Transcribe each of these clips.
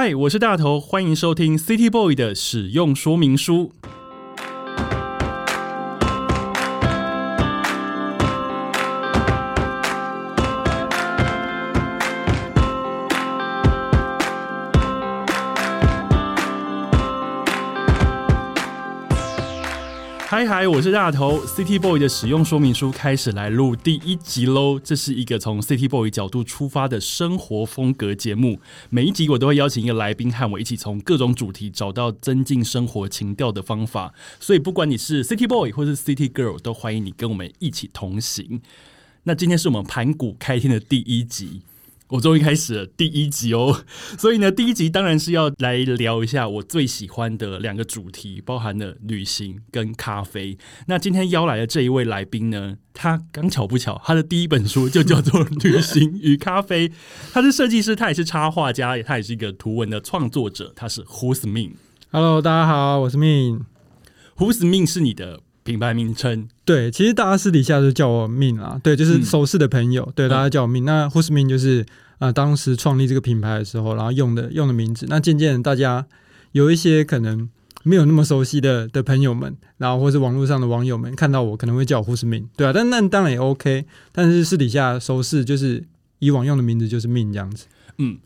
嗨，我是大头，欢迎收听 City Boy 的使用说明书。嗨嗨，我是大头，City Boy 的使用说明书开始来录第一集喽。这是一个从 City Boy 角度出发的生活风格节目。每一集我都会邀请一个来宾和我一起从各种主题找到增进生活情调的方法。所以不管你是 City Boy 或是 City Girl，都欢迎你跟我们一起同行。那今天是我们盘古开天的第一集。我终于开始了第一集哦，所以呢，第一集当然是要来聊一下我最喜欢的两个主题，包含了旅行跟咖啡。那今天邀来的这一位来宾呢，他刚巧不巧，他的第一本书就叫做《旅行与咖啡》。他是设计师，他也是插画家，他也是一个图文的创作者。他是 Who's Min。Hello，大家好，我是 Min。Who's Min 是你的。品牌名称对，其实大家私底下都叫我命啊，对，就是熟识的朋友，对，大家叫我命。那 Who's 命就是啊，当时创立这个品牌的时候，然后用的用的名字。那渐渐大家有一些可能没有那么熟悉的的朋友们，然后或是网络上的网友们看到我，可能会叫我 Who's 命，对啊，但那当然也 OK，但是私底下熟识就是以往用的名字就是命这样子。嗯，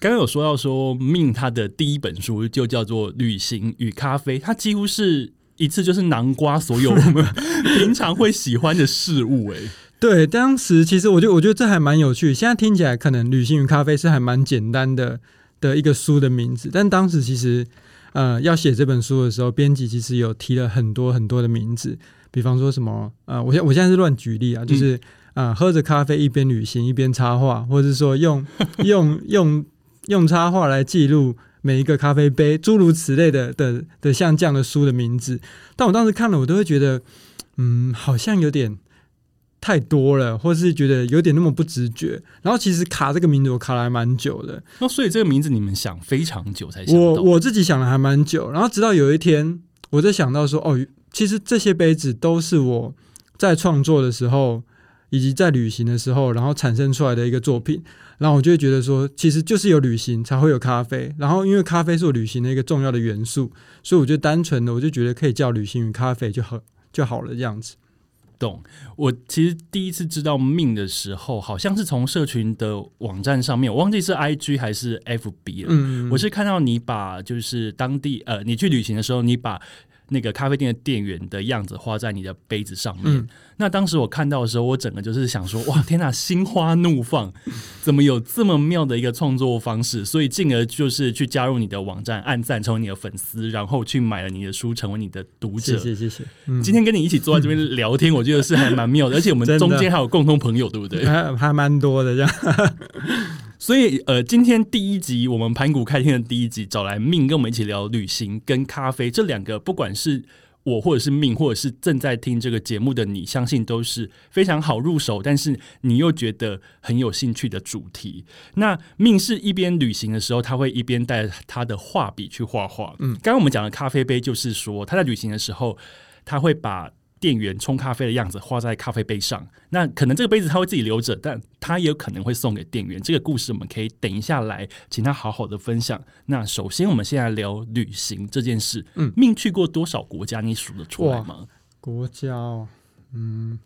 刚刚有说到说命，他的第一本书就叫做《旅行与咖啡》，它几乎是。一次就是南瓜所有我们 平常会喜欢的事物，哎，对，当时其实我觉得我觉得这还蛮有趣。现在听起来可能旅行与咖啡是还蛮简单的的一个书的名字，但当时其实呃要写这本书的时候，编辑其实有提了很多很多的名字，比方说什么呃，我现我现在是乱举例啊，就是啊喝着咖啡一边旅行一边插画，或者是说用 用用用插画来记录。每一个咖啡杯，诸如此类的的的像这样的书的名字，但我当时看了，我都会觉得，嗯，好像有点太多了，或是觉得有点那么不直觉。然后其实卡这个名字，我卡了还蛮久的。那所以这个名字你们想非常久才想我我自己想了还蛮久，然后直到有一天，我在想到说，哦，其实这些杯子都是我在创作的时候。以及在旅行的时候，然后产生出来的一个作品，然后我就会觉得说，其实就是有旅行才会有咖啡，然后因为咖啡是我旅行的一个重要的元素，所以我就单纯的我就觉得可以叫旅行与咖啡就好就好了这样子。懂？我其实第一次知道命的时候，好像是从社群的网站上面，我忘记是 I G 还是 F B 了。嗯，我是看到你把就是当地呃，你去旅行的时候，你把。那个咖啡店的店员的样子画在你的杯子上面。那当时我看到的时候，我整个就是想说：哇，天哪，心花怒放！怎么有这么妙的一个创作方式？所以进而就是去加入你的网站，按赞成为你的粉丝，然后去买了你的书，成为你的读者。谢谢谢谢。今天跟你一起坐在这边聊天，我觉得是还蛮妙的。而且我们中间还有共同朋友，对不对？还还蛮多的这样。所以，呃，今天第一集我们盘古开天的第一集，找来命跟我们一起聊旅行跟咖啡这两个，不管是我或者是命，或者是正在听这个节目的你，相信都是非常好入手，但是你又觉得很有兴趣的主题。那命是一边旅行的时候，他会一边带他的画笔去画画。嗯，刚刚我们讲的咖啡杯，就是说他在旅行的时候，他会把。店员冲咖啡的样子画在咖啡杯上，那可能这个杯子他会自己留着，但他也有可能会送给店员。这个故事我们可以等一下来请他好好的分享。那首先我们先来聊旅行这件事。嗯，命去过多少国家？你数得出来吗？国家，哦嗯，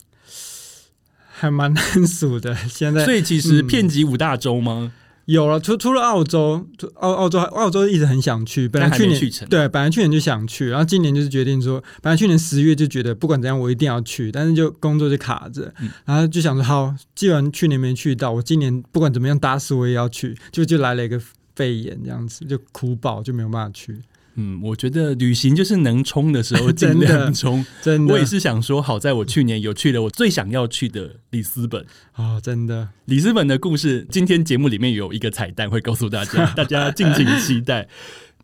还蛮难数的。现在，所以其实遍及五大洲吗？有了，除除了澳洲，澳澳洲澳洲一直很想去，本来去年对，本来去年就想去，然后今年就是决定说，本来去年十月就觉得不管怎样我一定要去，但是就工作就卡着，然后就想说好，既然去年没去到，我今年不管怎么样打死我也要去，就就来了一个肺炎这样子，就哭爆就没有办法去。嗯，我觉得旅行就是能冲的时候 尽量冲。真的，我也是想说，好在我去年有去了我最想要去的里斯本啊！真的，里斯本的故事，今天节目里面有一个彩蛋会告诉大家，大家敬请期待。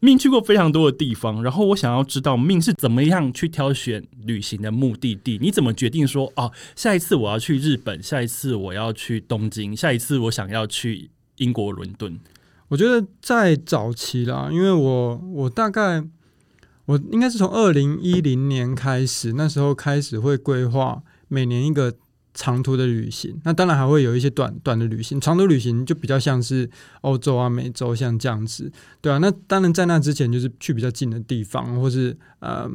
命去过非常多的地方，然后我想要知道命是怎么样去挑选旅行的目的地？你怎么决定说哦，下一次我要去日本，下一次我要去东京，下一次我想要去英国伦敦？我觉得在早期啦，因为我我大概我应该是从二零一零年开始，那时候开始会规划每年一个长途的旅行，那当然还会有一些短短的旅行。长途旅行就比较像是欧洲啊、美洲像这样子，对啊。那当然在那之前就是去比较近的地方，或是呃，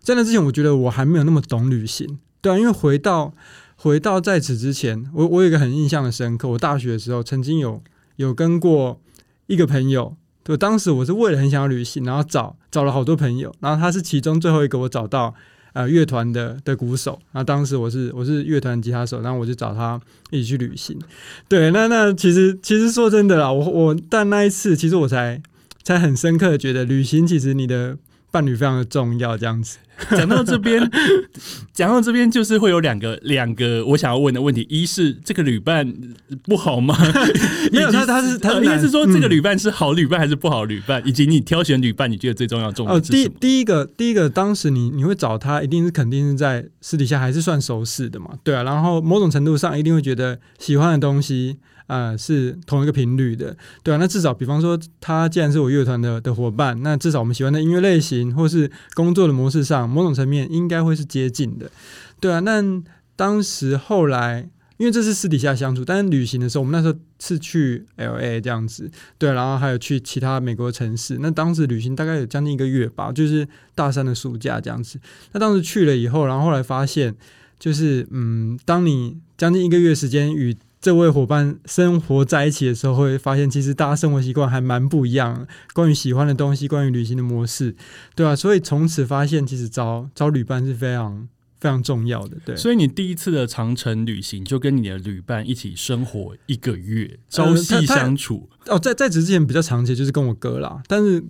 在那之前我觉得我还没有那么懂旅行，对啊。因为回到回到在此之前，我我有一个很印象的深刻，我大学的时候曾经有有跟过一个朋友，对，当时我是为了很想要旅行，然后找找了好多朋友，然后他是其中最后一个我找到。呃，乐团的的鼓手，然后当时我是我是乐团吉他手，然后我就找他一起去旅行。对，那那其实其实说真的啦，我我但那一次，其实我才才很深刻的觉得，旅行其实你的伴侣非常的重要，这样子。讲到这边，讲到这边就是会有两个两个我想要问的问题：一是这个旅伴不好吗？没有，他他是他应该是说这个旅伴是好旅伴还是不好旅伴？以及你挑选旅伴，你觉得最重要重要是第第一个第一个，当时你你会找他，一定是肯定是在私底下还是算熟识的嘛？对啊，然后某种程度上一定会觉得喜欢的东西。啊，是同一个频率的，对啊。那至少，比方说，他既然是我乐团的的伙伴，那至少我们喜欢的音乐类型，或是工作的模式上，某种层面应该会是接近的，对啊。那当时后来，因为这是私底下相处，但是旅行的时候，我们那时候是去 L A 这样子，对，然后还有去其他美国城市。那当时旅行大概有将近一个月吧，就是大三的暑假这样子。那当时去了以后，然后后来发现，就是嗯，当你将近一个月时间与这位伙伴生活在一起的时候，会发现其实大家生活习惯还蛮不一样。关于喜欢的东西，关于旅行的模式，对啊，所以从此发现，其实找找旅伴是非常非常重要的。对，所以你第一次的长程旅行，就跟你的旅伴一起生活一个月，朝夕相处。哦，在在此之前比较长期就是跟我哥啦，但是。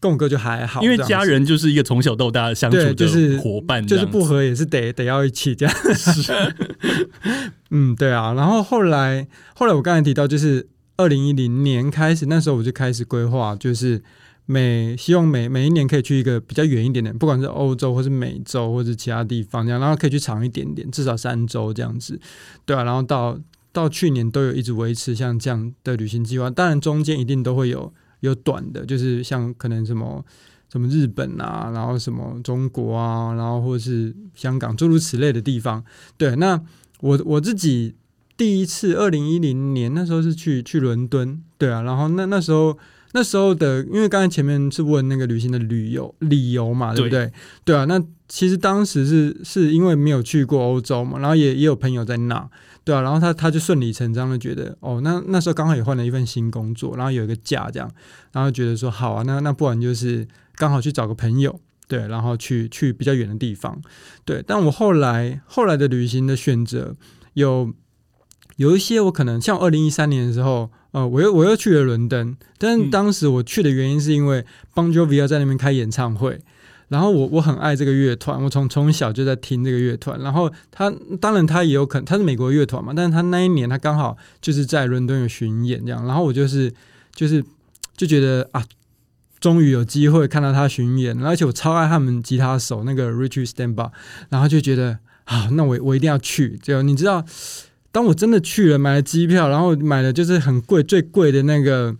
跟我哥就还好，因为家人就是一个从小到大相处的伙伴，就是不和也是得得要一起这样。是，嗯，对啊。然后后来，后来我刚才提到，就是二零一零年开始，那时候我就开始规划，就是每希望每每一年可以去一个比较远一点点，不管是欧洲或是美洲或者其他地方这样，然后可以去长一点点，至少三周这样子，对啊。然后到到去年都有一直维持像这样的旅行计划，当然中间一定都会有。有短的，就是像可能什么什么日本啊，然后什么中国啊，然后或者是香港，诸如此类的地方。对，那我我自己第一次二零一零年那时候是去去伦敦，对啊，然后那那时候那时候的，因为刚才前面是问那个旅行的旅游理由嘛，对不对？对啊，那其实当时是是因为没有去过欧洲嘛，然后也也有朋友在那。对啊，然后他他就顺理成章的觉得，哦，那那时候刚好也换了一份新工作，然后有一个假这样，然后觉得说好啊，那那不然就是刚好去找个朋友，对，然后去去比较远的地方，对。但我后来后来的旅行的选择有有一些，我可能像二零一三年的时候，呃，我又我又去了伦敦，但当时我去的原因是因为 Bon Jovi 要在那边开演唱会。然后我我很爱这个乐团，我从从小就在听这个乐团。然后他当然他也有可能他是美国乐团嘛，但是他那一年他刚好就是在伦敦有巡演这样。然后我就是就是就觉得啊，终于有机会看到他巡演，而且我超爱他们吉他手那个 Richard Stanbar，然后就觉得啊，那我我一定要去。就你知道，当我真的去了，买了机票，然后买了就是很贵最贵的那个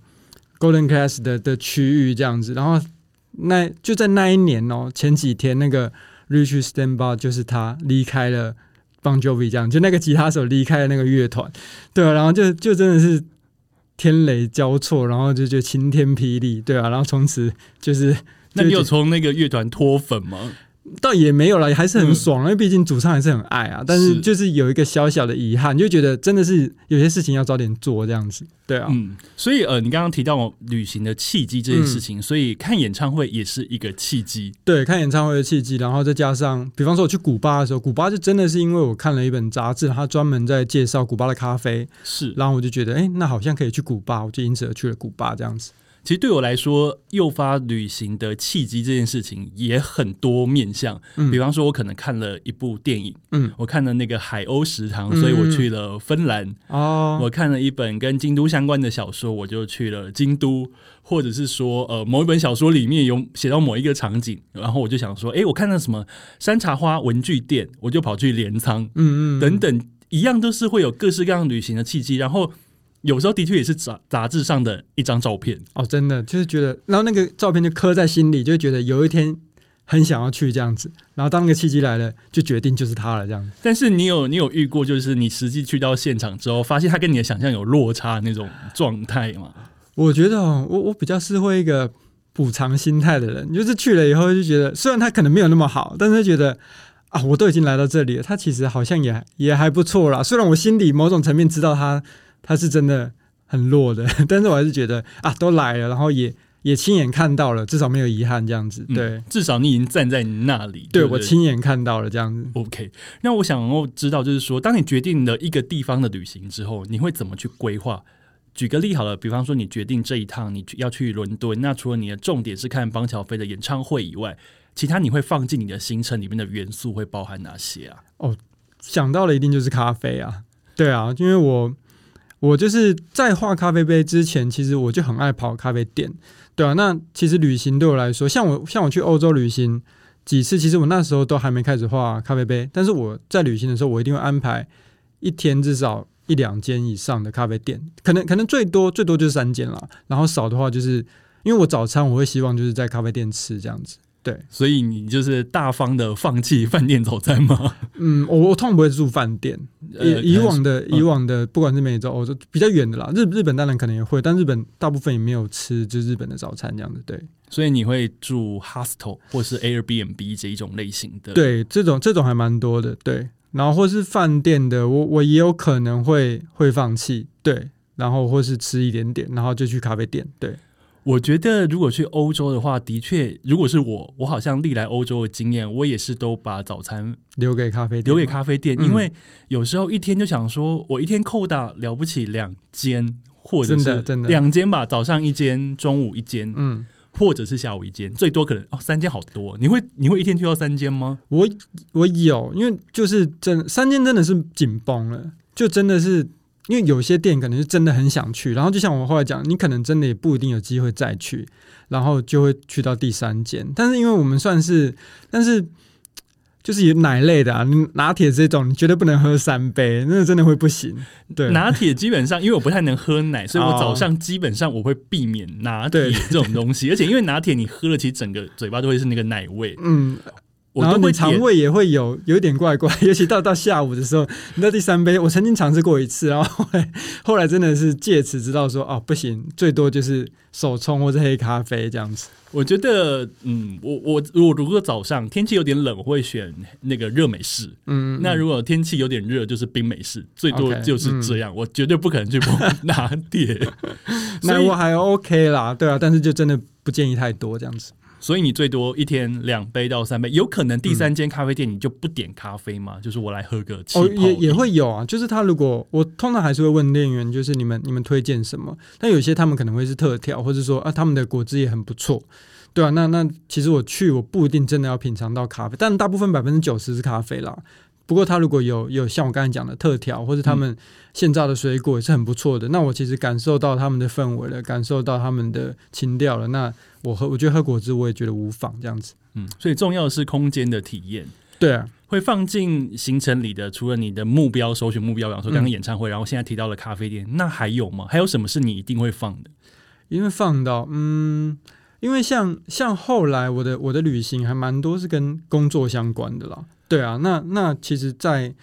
Golden Class 的的区域这样子，然后。那就在那一年哦，前几天那个 Richie s t a n b a 就是他离开了 Bon Jovi，这样就那个吉他手离开了那个乐团，对啊，然后就就真的是天雷交错，然后就就晴天霹雳，对啊，然后从此就是，那你有从那个乐团脱粉吗？倒也没有了，还是很爽，因为毕竟主唱还是很爱啊。但是就是有一个小小的遗憾，就觉得真的是有些事情要早点做这样子。对啊，嗯，所以呃，你刚刚提到旅行的契机这件事情，所以看演唱会也是一个契机。对，看演唱会的契机，然后再加上，比方说我去古巴的时候，古巴就真的是因为我看了一本杂志，它专门在介绍古巴的咖啡，是，然后我就觉得，哎，那好像可以去古巴，我就因此而去了古巴这样子。其实对我来说，诱发旅行的契机这件事情也很多面向。嗯，比方说，我可能看了一部电影，嗯，我看了那个《海鸥食堂》，所以我去了芬兰。哦，我看了一本跟京都相关的小说，我就去了京都。或者是说，呃，某一本小说里面有写到某一个场景，然后我就想说，哎，我看到什么山茶花文具店，我就跑去镰仓。嗯嗯，等等，一样都是会有各式各样旅行的契机，然后。有时候的确也是杂杂志上的一张照片哦，真的就是觉得，然后那个照片就刻在心里，就觉得有一天很想要去这样子。然后当那个契机来了，就决定就是他了这样子。但是你有你有遇过，就是你实际去到现场之后，发现他跟你的想象有落差那种状态吗？我觉得哦我我比较是会一个补偿心态的人，就是去了以后就觉得，虽然他可能没有那么好，但是觉得啊，我都已经来到这里了，他其实好像也也还不错啦。虽然我心里某种层面知道他他是真的很弱的，但是我还是觉得啊，都来了，然后也也亲眼看到了，至少没有遗憾这样子。对，嗯至少你已经站在那里，不对我亲眼看到了这样子。OK，那我想要知道，就是说，当你决定了一个地方的旅行之后，你会怎么去规划？举个例好了，比方说你决定这一趟你要去伦敦，那除了你的重点是看邦乔飞的演唱会以外，其他你会放进你的行程里面的元素会包含哪些啊？哦想到了一定就是咖啡啊，对啊，因为我我就是在画咖啡杯之前，其实我就很爱跑咖啡店，对啊。那其实旅行对我来说，像我像我去欧洲旅行几次，其实我那时候都还没开始画咖啡杯，但是我在旅行的时候，我一定会安排一天至少一两间以上的咖啡店，可能可能最多最多就是三间啦，然后少的话就是因为我早餐我会希望就是在咖啡店吃这样子。对，所以你就是大方的放弃饭店早餐吗？嗯，我我通常不会住饭店，呃以以往的嗯以往的，不管是美洲、欧洲比较远的啦，日日本当然可能也会，但日本大部分也没有吃就是日本的早餐这样子。对所以你会住 hostel 或是 Airbnb 这一种类型的？，对，这种这种还蛮多的。对，然后或是饭店的，我我也有可能会会放弃。对，然后或是吃一点点，然后就去咖啡店。对，我觉得如果去欧洲的话，的确，如果是我，我好像历来欧洲的经验，我也是都把早餐留给咖啡店，留给咖啡店，嗯因为有时候一天就想说，我一天扣打了不起两间，或者是两间吧，早上一间，中午一间，嗯，或者是下午一间，最多可能哦三间好多。你会你会一天去到三间吗？我我有，因为就是真三间真的是紧绷了，就真的是因为有些店可能是真的很想去，然后就像我后来讲，你可能真的也不一定有机会再去，然后就会去到第三间。但是因为我们算是，但是就是有奶类的啊，拿铁这种你绝对不能喝三杯，那真的会不行。对，拿铁基本上，因为我不太能喝奶，所以我早上基本上我会避免拿铁对这种东西，而且因为拿铁你喝了，其实整个嘴巴都会是那个奶味，嗯，我然后都会点你肠胃也会有有一点怪怪，尤其到到下午的时候，你到第三杯，我曾经尝试过一次，然后后来 后来真的是借此知道说，哦，不行，最多就是手冲或者黑咖啡这样子。我觉得，嗯，我我我如果早上天气有点冷，我会选那个热美式。嗯，那如果天气有点热，就是冰美式，最多就是这样。我绝对不可能去碰 拿铁。那我还 OK 啦，对啊，但是就真的不建议太多这样子。所以你最多一天两杯到三杯，有可能第三间咖啡店你就不点咖啡吗？就是我来喝个哦，也也会有啊，就是他如果我通常还是会问店员，就是你们你们推荐什么？但有些他们可能会是特调，或者说啊他们的果汁也很不错，对啊，那那其实我去我不一定真的要品尝到咖啡，但大部分百分之九十是咖啡啦。不过他如果有有像我刚才讲的特调，或者他们现榨的水果也是很不错的，那我其实感受到他们的氛围了，感受到他们的情调了，那我喝我觉得喝果汁我也觉得无妨这样子。嗯，所以重要的是空间的体验。对啊，会放进行程里的，除了你的目标首选目标，比方说刚刚嗯演唱会，然后现在提到了咖啡店，那还有吗？还有什么是你一定会放的？因为放到嗯，因为像像后来我的我的旅行还蛮多是跟工作相关的啦，对啊，那那其实在，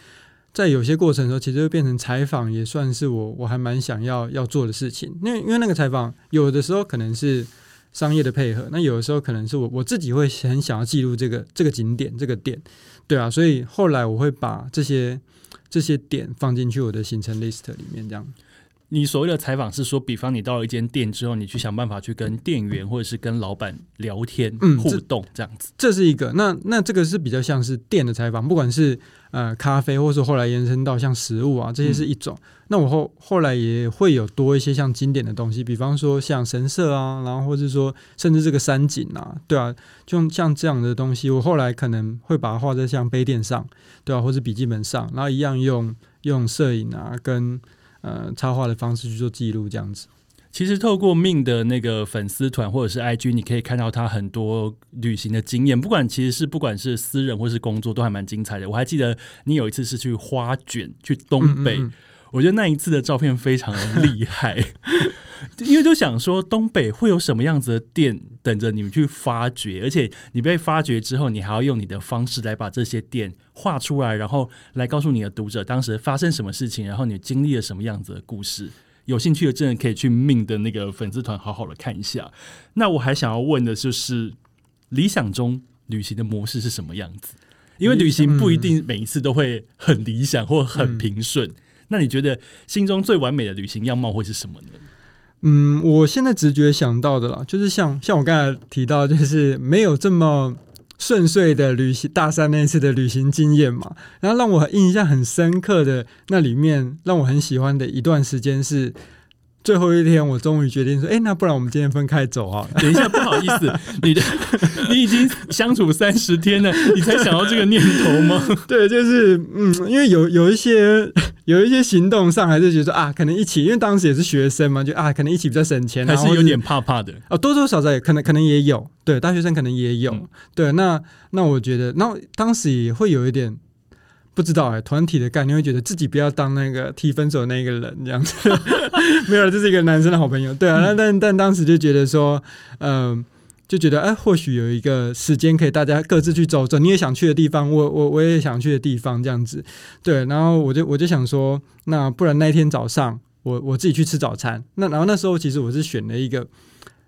在有些过程的时候，其实会变成采访，也算是我我还蛮想要要做的事情。因为因为那个采访有的时候可能是商业的配合，那有的时候可能是我我自己会很想要记录这个这个景点这个点，对啊，所以后来我会把这些这些点放进去我的行程 list 里面，这样。你所谓的采访是说，比方你到了一间店之后，你去想办法去跟店员或者是跟老板聊天、嗯互动这样子。这是一个，那那这个是比较像是店的采访，不管是呃咖啡，或是后来延伸到像食物啊，这些是一种。那我后后来也会有多一些像经典的东西，比方说像神社啊，然后或是说甚至这个山景啊，对啊，就像这样的东西，我后来可能会把它画在像杯垫上，对啊，或者笔记本上，然后一样用用摄影啊跟呃插画的方式去做记录，这样子。其实透过命的那个粉丝团或者是 IG，你可以看到他很多旅行的经验，不管其实是不管是私人或是工作，都还蛮精彩的。我还记得你有一次是去花卷，去东北，嗯嗯嗯我觉得那一次的照片非常的厉害。因为就想说东北会有什么样子的店等着你们去发掘，而且你被发掘之后，你还要用你的方式来把这些店画出来，然后来告诉你的读者当时发生什么事情，然后你经历了什么样子的故事。有兴趣的真的可以去命的那个粉丝团好好的看一下。那我还想要问的就是，理想中旅行的模式是什么样子？因为旅行不一定每一次都会很理想或很平顺。那你觉得心中最完美的旅行样貌会是什么呢？嗯，我现在直觉想到的啦，就是像像我刚才提到，就是没有这么顺遂的旅行，大三那次的旅行经验嘛。然后让我印象很深刻的那里面，让我很喜欢的一段时间是。最后一天，我终于决定说：“哎，那不然我们今天分开走啊？”等一下，不好意思，你的你已经相处三十天了，你才想到这个念头吗？对，就是嗯，因为有有一些有一些行动上还是觉得啊，可能一起，因为当时也是学生嘛，就啊，可能一起比较省钱，还是有点怕怕的哦，多多少少也可能可能也有，对，大学生可能也有，对，那那我觉得，那当时也会有一点。不知道哎，团体的概念会觉得自己不要当那个提分手那个人这样子，没有，这是一个男生的好朋友，对啊，那但但当时就觉得说，嗯，就觉得哎，或许有一个时间可以大家各自去走走，你也想去的地方，我我我也想去的地方这样子，对，然后我就我就想说，那不然那一天早上我我自己去吃早餐，那然后那时候其实我是选了一个。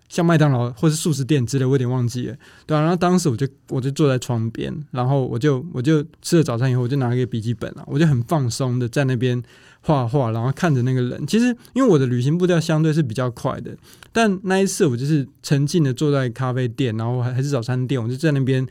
像麦当劳或是素食店之类，我有点忘记了。对啊，然后当时我就我就坐在窗边，然后我就我就吃了早餐以后，我就拿一个笔记本啊，我就很放松的在那边画画，然后看着那个人。其实因为我的旅行步调相对是比较快的，但那一次我就是沉浸的坐在咖啡店，然后还还是早餐店，我就在那边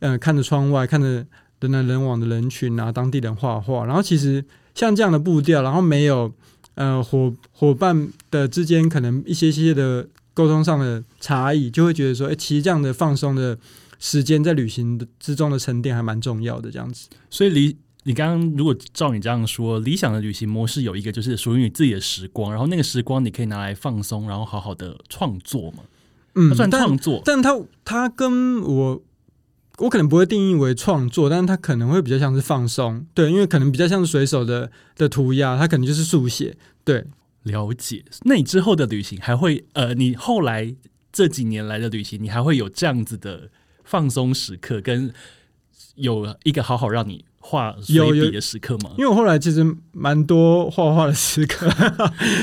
嗯看着窗外，看着人来人往的人群啊，当地人画画。然后其实像这样的步调，然后没有呃伙伙伴的之间可能一些些的。沟通上的差异，就会觉得说，哎，其实这样的放松的时间，在旅行之中的沉淀还蛮重要的。这样子，所以理你刚刚如果照你这样说，理想的旅行模式有一个就是属于你自己的时光，然后那个时光你可以拿来放松，然后好好的创作嘛。嗯，算创作，但他他跟我我可能不会定义为创作，但是他可能会比较像是放松。对，因为可能比较像是随手的的涂鸦，它可能就是速写。对。了解，那你之后的旅行还会呃，你后来这几年来的旅行，你还会有这样子的放松时刻，跟有一个好好让你画随笔的时刻吗？因为我后来其实蛮多画画的时刻，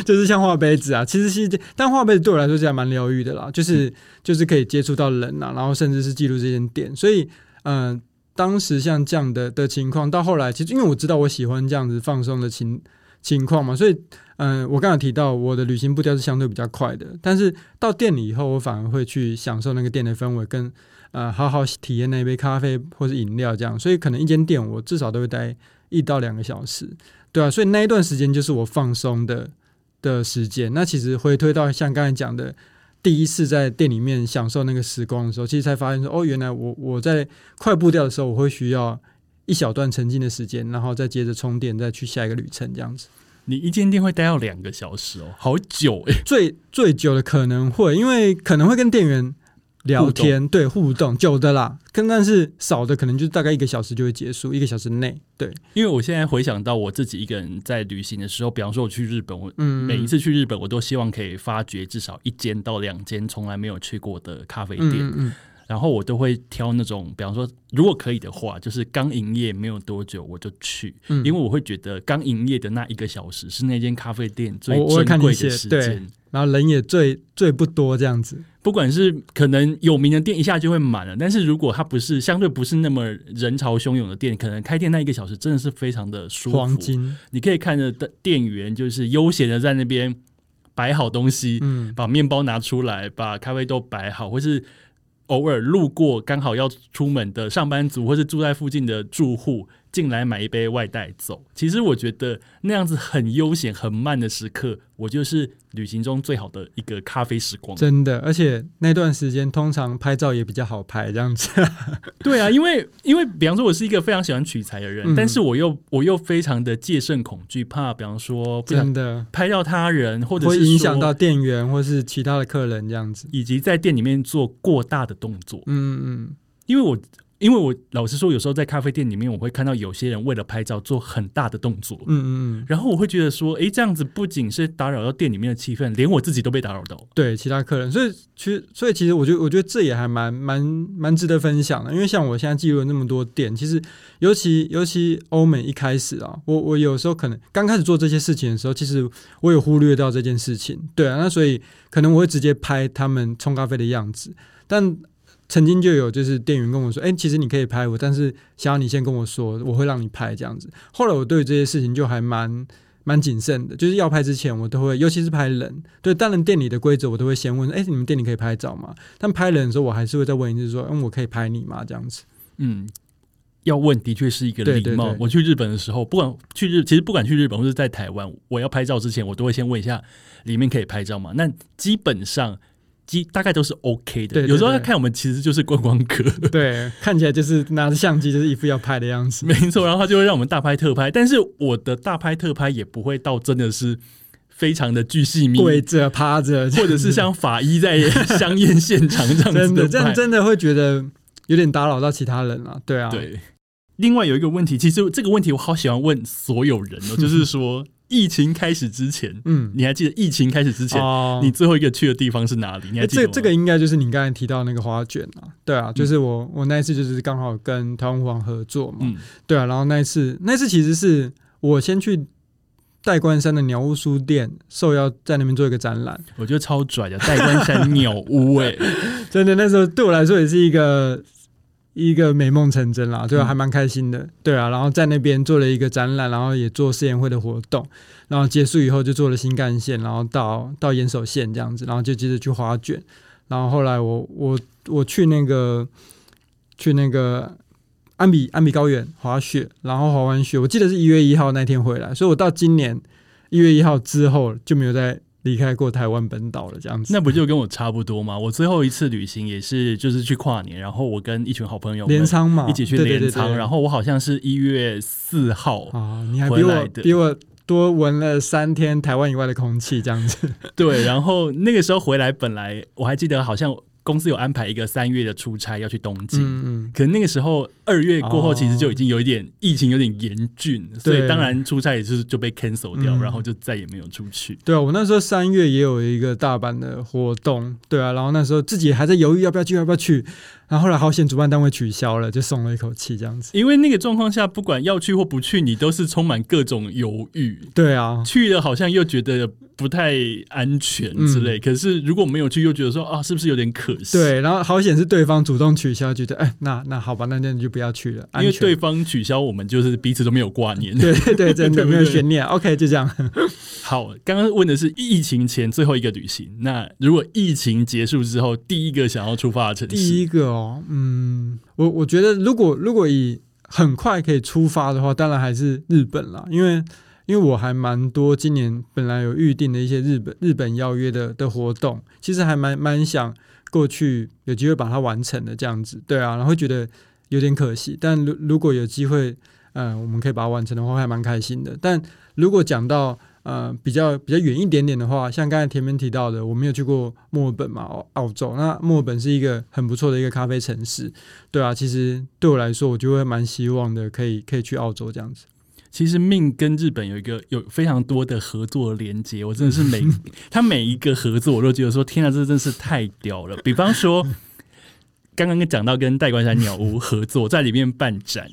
就是像画杯子啊，其实是但画杯子对我来说是还蛮疗愈的啦，就是就是可以接触到人啊，然后甚至是记录这些点，所以嗯，当时像这样的的情况，到后来其实因为我知道我喜欢这样子放松的情情况嘛，所以。嗯，我刚才提到我的旅行步调是相对比较快的，但是到店里以后，我反而会去享受那个店的氛围，跟呃好好体验那一杯咖啡或者饮料这样。所以可能一间店我至少都会待一到两个小时，对啊，所以那一段时间就是我放松的的时间。那其实回推到像刚才讲的，第一次在店里面享受那个时光的时候，其实才发现说，哦，原来我我在快步调的时候，我会需要一小段沉浸的时间，然后再接着充电，再去下一个旅程这样子。你一间店会待到两个小时哦，好久哎！最最久的可能会，因为可能会跟店员聊天，对互动，久的啦。跟但是少的可能就大概一个小时就会结束，一个小时内。对，因为我现在回想到我自己一个人在旅行的时候，比方说我去日本，我每一次去日本，我都希望可以发掘至少一间到两间从来没有去过的咖啡店。然后我都会挑那种，比方说，如果可以的话，就是刚营业没有多久我就去，因为我会觉得刚营业的那一个小时是那间咖啡店最珍贵的时间，然后人也最最不多这样子。不管是可能有名的店一下就会满了，但是如果它不是相对不是那么人潮汹涌的店，可能开店那一个小时真的是非常的舒服。黄金，你可以看着店员就是悠闲的在那边摆好东西，嗯，把面包拿出来，把咖啡豆摆好，或是。偶尔路过刚好要出门的上班族，或是住在附近的住户。进来买一杯外带走，其实我觉得那样子很悠闲、很慢的时刻，我就是旅行中最好的一个咖啡时光。真的，而且那段时间通常拍照也比较好拍，这样子。对啊，因为因为比方说，我是一个非常喜欢取材的人，但是我又我又非常的戒慎恐惧，怕比方说真的拍到他人，或者是影响到店员或是其他的客人这样子，以及在店里面做过大的动作。嗯嗯。因为我。因为我老实说，有时候在咖啡店里面，我会看到有些人为了拍照做很大的动作，嗯嗯嗯，然后我会觉得说，诶，这样子不仅是打扰到店里面的气氛，连我自己都被打扰到。对其他客人，所以其实所以其实我觉得我觉得这也还蛮蛮蛮值得分享的，因为像我现在记录了那么多店，其实尤其尤其欧美一开始啊，我我有时候可能刚开始做这些事情的时候，其实我有忽略到这件事情，对啊，那所以可能我会直接拍他们冲咖啡的样子，但。曾经就有就是店员跟我说：“哎，其实你可以拍我，但是想要你先跟我说，我会让你拍这样子。”后来我对这些事情就还蛮蛮谨慎的，就是要拍之前我都会，尤其是拍人，对，当然店里的规则我都会先问：“哎，你们店里可以拍照吗？”但拍人的时候，我还是会再问一次说：“嗯，我可以拍你吗？”这样子。嗯，要问的确是一个礼貌。我去日本的时候，不管去日，其实不管去日本或是在台湾，我要拍照之前，我都会先问一下里面可以拍照吗？那基本上。基大概都是 OK 的，有时候他看我们其实就是观光客，对，看起来就是拿着相机就是一副要拍的样子，没错。然后他就会让我们大拍特拍，但是我的大拍特拍也不会到真的是非常的巨细密，跪着趴着，或者是像法医在 香艳现场这样子，真的这样真的会觉得有点打扰到其他人啊，对啊。对，另外有一个问题，其实这个问题我好喜欢问所有人哦，就是说。疫情开始之前，嗯，你还记得疫情开始之前，你最后一个去的地方是哪里？你还记得这这个应该就是你刚才提到那个花卷啊，对啊，就是我我那一次就是刚好跟台湾皇合作嘛，嗯，对啊，然后那一次那次其实是我先去代官山的鸟屋书店受邀在那边做一个展览，我觉得超拽的代官山鸟屋，哎，真的那时候对我来说也是一个。一个美梦成真啦，对啊，还蛮开心的，对啊，然后在那边做了一个展览，然后也做试验会的活动，然后结束以后就做了新干线，然后到到岩手县这样子，然后就接着去滑卷，然后后来我我我去那个去那个安比安比高原滑雪，然后滑完雪，我记得是一月一号那天回来，所以我到今年一月一号之后就没有在。离开过台湾本岛了，这样子，那不就跟我差不多吗？我最后一次旅行也是，就是去跨年，然后我跟一群好朋友镰仓嘛，一起去镰仓，然后我好像是一月四号啊，你还比我比我多闻了三天台湾以外的空气，这样子。对，然后那个时候回来，本来我还记得好像。公司有安排一个三月的出差要去东京，可能那个时候二月过后，其实就已经有一点疫情有点严峻，所以当然出差也是就被 cancel 掉，然后就再也没有出去。对啊，我那时候三月也有一个大阪的活动，对啊，然后那时候自己还在犹豫要不要去，要不要去。然后后来好险，主办单位取消了，就松了一口气，这样子。因为那个状况下，不管要去或不去，你都是充满各种犹豫。对啊，去了好像又觉得不太安全之类。可是如果没有去，又觉得说啊，是不是有点可惜？对，然后好险是对方主动取消，觉得哎，那那好吧，那那你就不要去了。因为对方取消，我们就是彼此都没有挂念。对对对，真的 没有悬念。OK，就这样。好，刚刚问的是疫情前最后一个旅行。那如果疫情结束之后，第一个想要出发的城市？第一个哦。嗯，我我觉得如果如果以很快可以出发的话，当然还是日本啦，因为因为我还蛮多今年本来有预定的一些日本日本邀约的的活动，其实还蛮蛮想过去有机会把它完成的这样子，对啊，然后觉得有点可惜，但如如果有机会，嗯，我们可以把它完成的话，还蛮开心的。但如果讲到呃，比较比较远一点点的话，像刚才前面提到的，我没有去过墨尔本嘛，澳洲。那墨尔本是一个很不错的一个咖啡城市，对啊。其实对我来说，我就会蛮希望的，可以可以去澳洲这样子。其实命跟日本有一个有非常多的合作连接，我真的是每他每一个合作，我都觉得说天啊，这真是太屌了。比方说，刚刚讲到跟代官山鸟屋合作，在里面办展。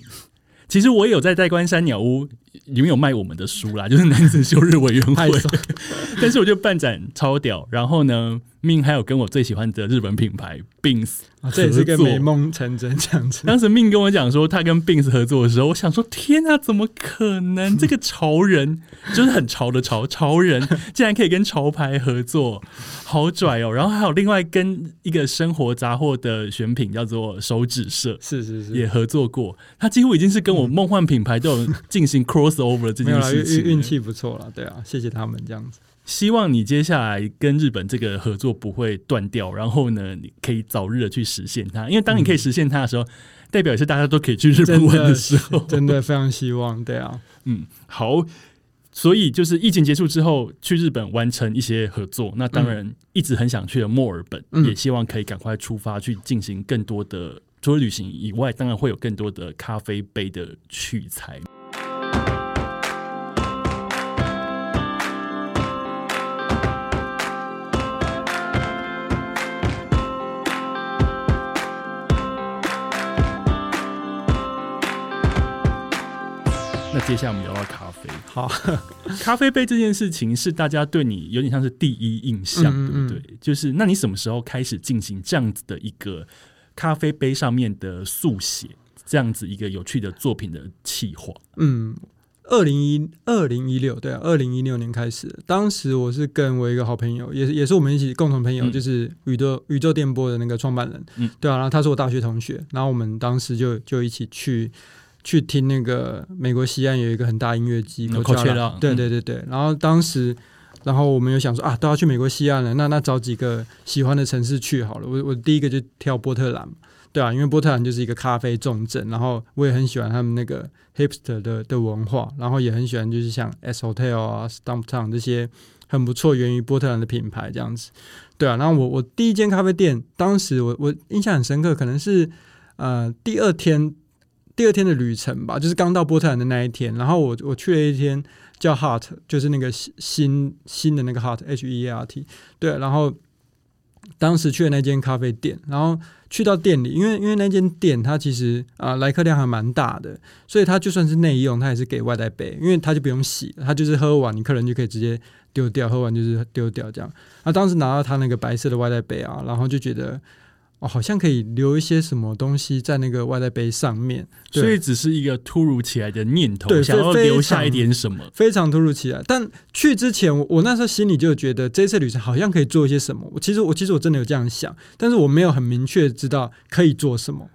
其实我也有在代官山鸟屋里面有卖我们的书啦，就是男子休日委员会。但是我觉得办展超屌，然后呢。命还有跟我最喜欢的日本品牌 Bins 这也是个美梦成真这样子。当时命跟我讲说他跟 Bins 合作的时候，我想说天啊，怎么可能？这个潮人就是很潮的潮潮人，竟然可以跟潮牌合作，好拽哦！然后还有另外跟一个生活杂货的选品叫做手指社，是是是，也合作过。他几乎已经是跟我梦幻品牌都有进行 cross over 这件事情，运气不错了，对啊，谢谢他们这样子。希望你接下来跟日本这个合作不会断掉，然后呢，你可以早日的去实现它。因为当你可以实现它的时候，代表是大家都可以去日本玩的时候，真的非常希望。对啊，嗯，好，所以就是疫情结束之后去日本完成一些合作。那当然一直很想去的墨尔本，也希望可以赶快出发去进行更多的除了旅行以外，当然会有更多的咖啡杯的取材。接下来我们聊到咖啡。好，咖啡杯这件事情是大家对你有点像是第一印象，嗯嗯对不对？就是那你什么时候开始进行这样子的一个咖啡杯上面的速写，这样子一个有趣的作品的企划？嗯，二零一二零一六，对啊，二零一六年开始，当时我是跟我一个好朋友，也是也是我们一起共同朋友，嗯就是宇宙宇宙电波的那个创办人，嗯，对啊，然后他是我大学同学，然后我们当时就就一起去去听那个美国西岸有一个很大音乐季嗯 Coachella Coachella，对嗯对对对，然后当时。然后我们有想说啊，都要去美国西岸了，那那找几个喜欢的城市去好了。我我第一个就挑波特兰，对啊，因为波特兰就是一个咖啡重镇，然后我也很喜欢他们那个 hipster 的的文化，然后也很喜欢就是像 S Hotel 啊、Stumptown 这些很不错源于波特兰的品牌这样子，对啊。然后我我第一间咖啡店，当时我我印象很深刻，可能是呃第二天第二天的旅程吧，就是刚到波特兰的那一天，然后我我去了一天叫 Heart，就是那个新新新的那个 Heart H E A R T，对，然后当时去的那间咖啡店，然后去到店里，因为因为那间店它其实啊、来客量还蛮大的，所以它就算是内用，它也是给外带杯，因为它就不用洗，它就是喝完你客人就可以直接丢掉，喝完就是丢掉这样。那当时拿到他那个白色的外带杯啊，然后就觉得哦，好像可以留一些什么东西在那个外带杯上面，所以只是一个突如其来的念头，对想要非留下一点什么。非常突如其来。但去之前，我我那时候心里就觉得这次旅程好像可以做一些什么。我其实我其实我真的有这样想，但是我没有很明确知道可以做什么。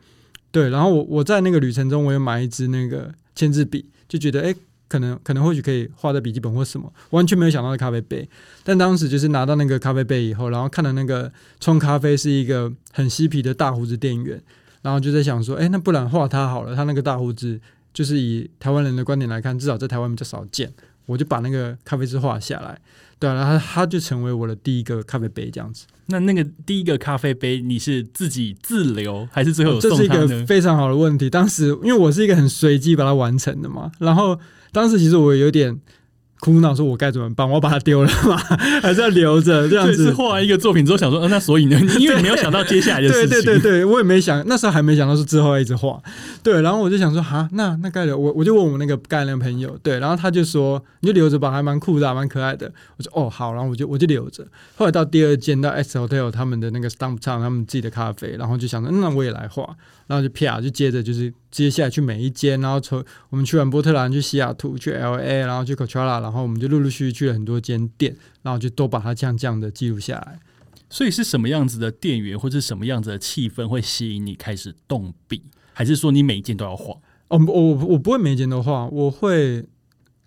对，然后我我在那个旅程中，我也买一支那个签字笔，就觉得诶，可能可能或许可以画在笔记本或什么，完全没有想到的咖啡杯。但当时就是拿到那个咖啡杯以后，然后看到那个冲咖啡是一个很嬉皮的大胡子店员，然后就在想说，诶，那不然画他好了，他那个大胡子就是以台湾人的观点来看，至少在台湾比较少见。我就把那个咖啡师画下来，对、啊，然后他就成为我的第一个咖啡杯这样子。那那个第一个咖啡杯，你是自己自留，还是最后有哦这是一个？非常好的问题。当时因为我是一个很随机把它完成的嘛，然后当时其实我有点苦恼，说我该怎么办？我要把它丢了吗？还是要留着这样子？画完一个作品之后想说，呃，那所以呢？因为没有想到接下来的事情。对对对对，我也没想，那时候还没想到是之后要一直画。对，然后我就想说，哈，那那该留我，我就问我那个概念朋友，对，然后他就说，你就留着吧，还蛮酷的啊、蛮可爱的。我说哦好，然后我就我就留着。后来到第二间到 S Hotel 他们的那个 Stump Town 他们自己的咖啡，然后就想着，嗯那我也来画，然后就啪就接着就是接下来去每一间，然后从我们去完波特兰，去西雅图，去 L A，然后去 Coachella，然后我们就陆陆续续去了很多间店，然后就都把它这样这样的记录下来。所以是什么样子的店员，或者什么样子的气氛会吸引你开始动笔，还是说你每一件都要画？哦，我我我不会每一件都画，我会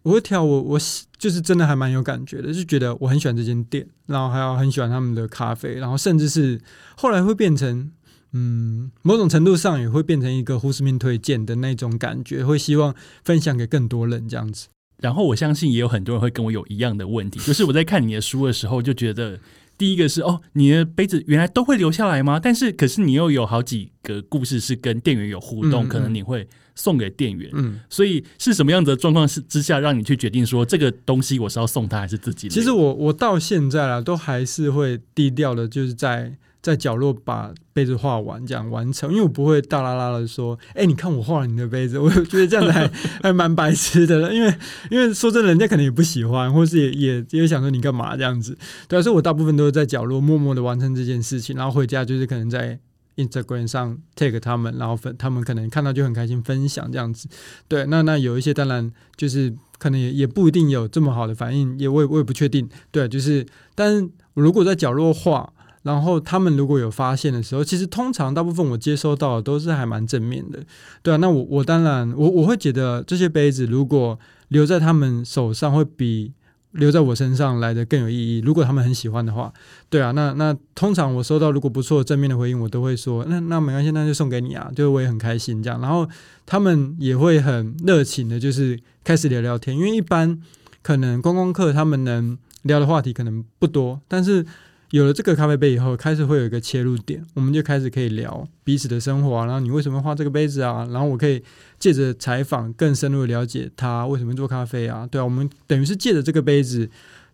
我会挑我我喜就是真的还蛮有感觉的，就觉得我很喜欢这间店，然后还有很喜欢他们的咖啡，然后甚至是后来会变成嗯某种程度上也会变成一个胡思明推荐的那种感觉，会希望分享给更多人这样子。然后我相信也有很多人会跟我有一样的问题，就是我在看你的书的时候，就觉得第一个是哦，你的杯子原来都会留下来吗？但是可是你又有好几个故事是跟店员有互动，嗯可能你会送给店员。嗯，所以是什么样子的状况是之下，让你去决定说这个东西我是要送他还是自己？其实我我到现在啦，都还是会低调的，就是在在角落把杯子画完，这样完成。因为我不会大啦啦的说，哎、你看我画了你的杯子，我觉得这样子还 还蛮白痴的。因为因为说真的，人家可能也不喜欢，或是也也也想说你干嘛这样子。对啊，所以我大部分都是在角落默默的完成这件事情，然后回家就是可能在 Instagram 上 tag 他们，然后分他们可能看到就很开心分享这样子。对，那那有一些当然就是可能也也不一定有这么好的反应，也我也我也不确定。对，就是但是如果在角落画。然后他们如果有发现的时候，其实通常大部分我接收到的都是还蛮正面的，对啊。那我我当然我我会觉得这些杯子如果留在他们手上，会比留在我身上来的更有意义。如果他们很喜欢的话，对啊。那那通常我收到如果不错正面的回应，我都会说那那没关系，那就送给你啊，就是我也很开心这样。然后他们也会很热情的，就是开始聊聊天，因为一般可能观光客他们能聊的话题可能不多，但是有了这个咖啡杯以后，开始会有一个切入点，我们就开始可以聊彼此的生活啊，然后你为什么画这个杯子啊？然后我可以借着采访更深入的了解他为什么做咖啡啊？对啊，我们等于是借着这个杯子。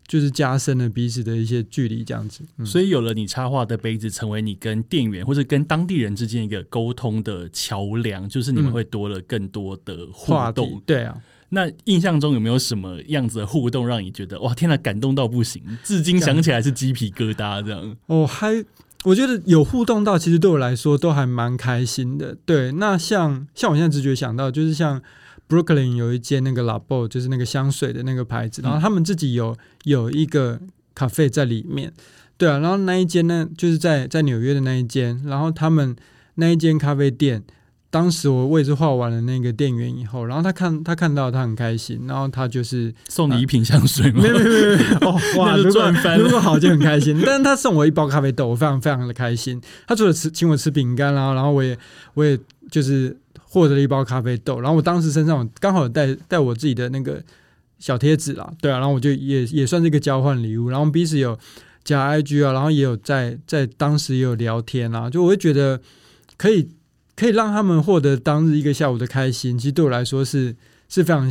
就是加深了彼此的一些距离，这样子。所以有了你插画的杯子，成为你跟店员或者跟当地人之间一个沟通的桥梁，就是你们会多了更多的互动。对啊，那印象中有没有什么样子的互动，让你觉得哇，天哪，感动到不行，至今想起来是鸡皮疙瘩这样？哦，还我觉得有互动到，其实对我来说都还蛮开心的。对，那像像我现在直觉想到，就是像。Brooklyn 有一间那个 La Bo，就是那个香水的那个牌子，然后他们自己有有一个咖啡在里面，对啊，然后那一间呢，就是在在纽约的那一间，然后他们那一间咖啡店，当时我位置画完了那个店员以后，然后他看他看到他很开心，然后他就是送你一瓶香水吗？没有没有没有哦，哇，就赚翻如果好就很开心，但是他送我一包咖啡豆，我非常非常的开心。他除了吃请我吃饼干啦，然后我也我也就是。获得了一包咖啡豆，然后我当时身上刚好带带我自己的那个小贴纸啦，对啊，然后我就也 也算是一个交换礼物，然后彼此有加 IG 啊，然后也有在在当时也有聊天啊，就我会觉得可以可以让他们获得当日一个下午的开心，其实对我来说是是非常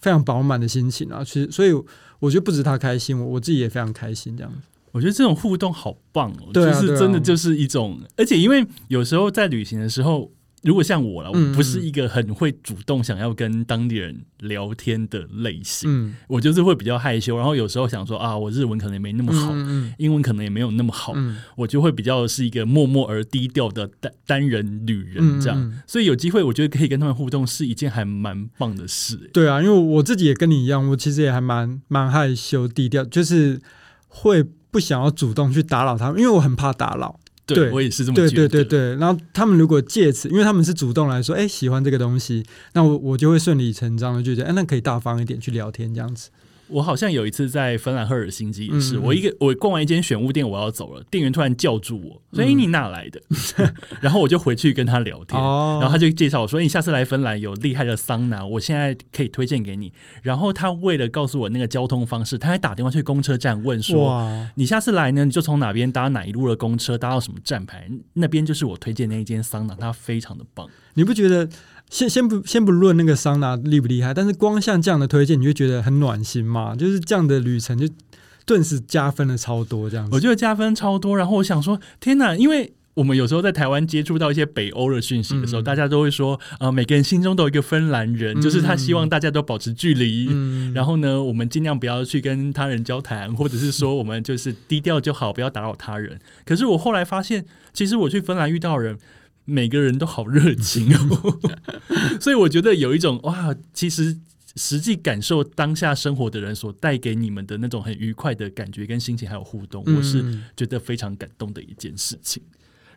非常饱满的心情啊，其实所以我觉得不止他开心，我我自己也非常开心这样。我觉得这种互动好棒哦，就是真的就是一种，而且因为有时候在旅行的时候。如果像我了，我不是一个很会主动想要跟当地人聊天的类型，我就是会比较害羞，然后有时候想说啊，我日文可能也没那么好，英文可能也没有那么好，我就会比较是一个默默而低调的单单人旅人这样。所以有机会，我觉得可以跟他们互动是一件还蛮棒的事。对啊，因为我自己也跟你一样，我其实也还蛮蛮害羞低调，就是会不想要主动去打扰他们，因为我很怕打扰。对，我也是这么觉得。对对对对，然后他们如果借此，因为他们是主动来说，哎，喜欢这个东西，那我我就会顺理成章的就觉得，哎，那可以大方一点去聊天这样子。我好像有一次在芬兰赫尔辛基也是，我一个我逛完一间选物店，我要走了，店员突然叫住我，说：“哎，你哪来的？” 然后我就回去跟他聊天，然后他就介绍我说：“你下次来芬兰有厉害的桑拿，我现在可以推荐给你。”然后他为了告诉我那个交通方式，他还打电话去公车站问说：“你下次来呢，你就从哪边搭哪一路的公车，搭到什么站牌，那边就是我推荐那一间桑拿，它非常的棒。”你不觉得？先先不先不论那个桑拿厉不厉害，但是光像这样的推荐，你就觉得很暖心嘛？就是这样的旅程，就顿时加分了超多。这样，我觉得加分超多。然后我想说，天哪！因为我们有时候在台湾接触到一些北欧的讯息的时候，大家都会说，呃，每个人心中都有一个芬兰人，就是他希望大家都保持距离。然后呢，我们尽量不要去跟他人交谈，或者是说我们就是低调就好，不要打扰他人。可是我后来发现，其实我去芬兰遇到人。每个人都好热情哦，所以我觉得有一种哇，其实实际感受当下生活的人所带给你们的那种很愉快的感觉跟心情还有互动，我是觉得非常感动的一件事情。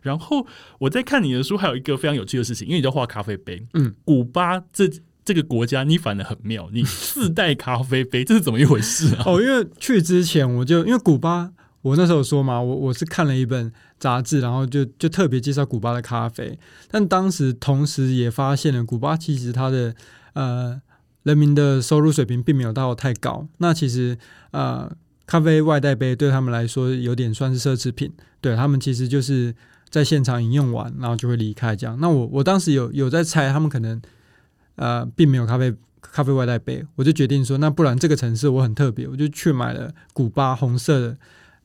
然后我在看你的书，还有一个非常有趣的事情，因为你在画咖啡杯，嗯，古巴这这个国家你反的很妙，你自带咖啡杯，这是怎么一回事啊？哦，因为去之前我就因为古巴。我那时候说嘛，我我是看了一本杂志，然后就就特别介绍古巴的咖啡，但当时同时也发现了古巴其实它的呃人民的收入水平并没有到太高，那其实呃咖啡外带杯对他们来说有点算是奢侈品，对他们其实就是在现场饮用完，然后就会离开这样。那我我当时有有在猜，他们可能呃并没有咖啡咖啡外带杯，我就决定说，那不然这个城市我很特别，我就去买了古巴红色的。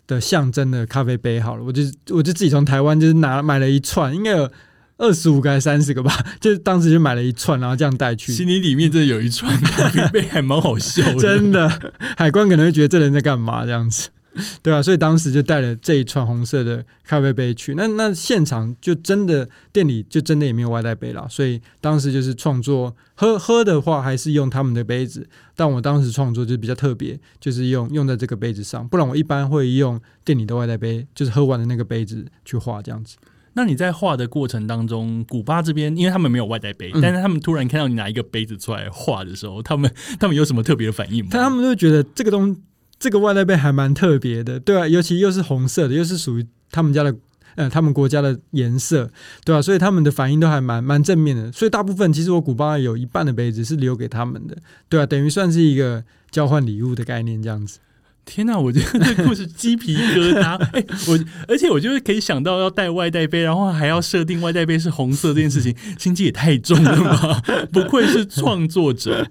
的象征的咖啡杯好了，我就我就自己从台湾就是拿买了一串，应该有二十五个还是三十个吧，就当时就买了一串，然后这样带去。心里里面真的有一串咖啡杯，还蛮好笑的。真的，海关可能会觉得这人在干嘛这样子。对啊，所以当时就带了这一串红色的咖啡杯去。那那现场就真的店里就真的也没有外带杯了，所以当时就是创作喝喝的话还是用他们的杯子，但我当时创作就比较特别，就是用用在这个杯子上。不然我一般会用店里的外带杯，就是喝完的那个杯子去画这样子。那你在画的过程当中，古巴这边因为他们没有外带杯，但是他们突然看到你拿一个杯子出来画的时候，他们他们有什么特别的反应吗？他们就觉得这个东。这个外带杯还蛮特别的，对啊，尤其又是红色的，又是属于他们家的，呃，他们国家的颜色，对啊，所以他们的反应都还蛮蛮正面的。所以大部分其实我古巴有一半的杯子是留给他们的，对啊，等于算是一个交换礼物的概念这样子。天哪，我觉得这故事鸡皮疙瘩。哎，我而且我就是可以想到要带外带杯，然后还要设定外带杯是红色这件事情，心机也太重了吧？不愧是创作者。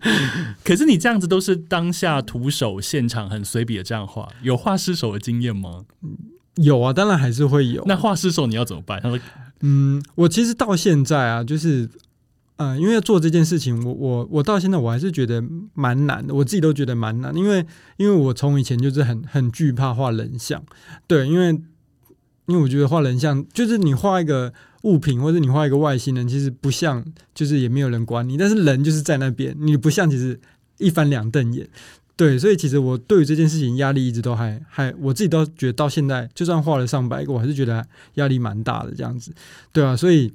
可是你这样子都是当下徒手现场很随笔的这样画，有画失手的经验吗？有啊，当然还是会有。那画失手你要怎么办？他说：“嗯，我其实到现在啊，就是。”嗯，因为做这件事情，我我我到现在我还是觉得蛮难的，我自己都觉得蛮难，因为因为我从以前就是很很惧怕画人像，对，因为因为我觉得画人像就是你画一个物品或者你画一个外星人，其实不像，就是也没有人管你，但是人就是在那边，你不像，其实一翻两瞪眼，对，所以其实我对于这件事情压力一直都还还，我自己都觉得到现在，就算画了上百个，我还是觉得压力蛮大的这样子，对啊，所以。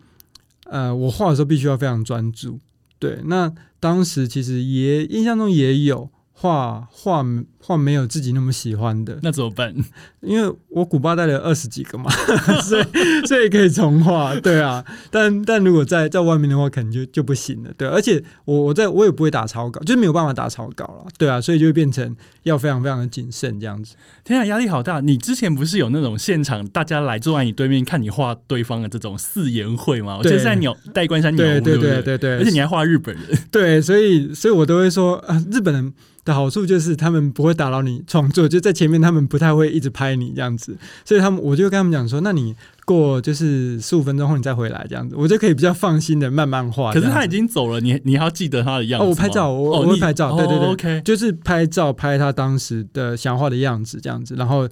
呃，我画的时候必须要非常专注。对，那当时其实也印象中也有。画画画没有自己那么喜欢的，那怎么办？因为我古巴带了二十几个嘛，所以所以可以重画，对啊。但但如果在在外面的话，可能就就不行了，对。而且我我在我也不会打草稿，就是没有办法打草稿了，对啊。所以就会变成要非常非常的谨慎这样子。天啊，压力好大！你之前不是有那种现场大家来坐在你对面看你画对方的这种四言会吗？我记得在鸟代官山鸟屋，对对对对，而且你还画日本人，对，所以所以我都会说啊，日本人。的好处就是他们不会打扰你创作，就在前面他们不太会一直拍你这样子，所以他们我就跟他们讲说，那你过就是十五分钟后你再回来这样子，我就可以比较放心的慢慢画。可是他已经走了，你你还要记得他的样子哦，我拍照，我我会拍照，对对对，OK，就是拍照拍他当时的想画的样子这样子，然后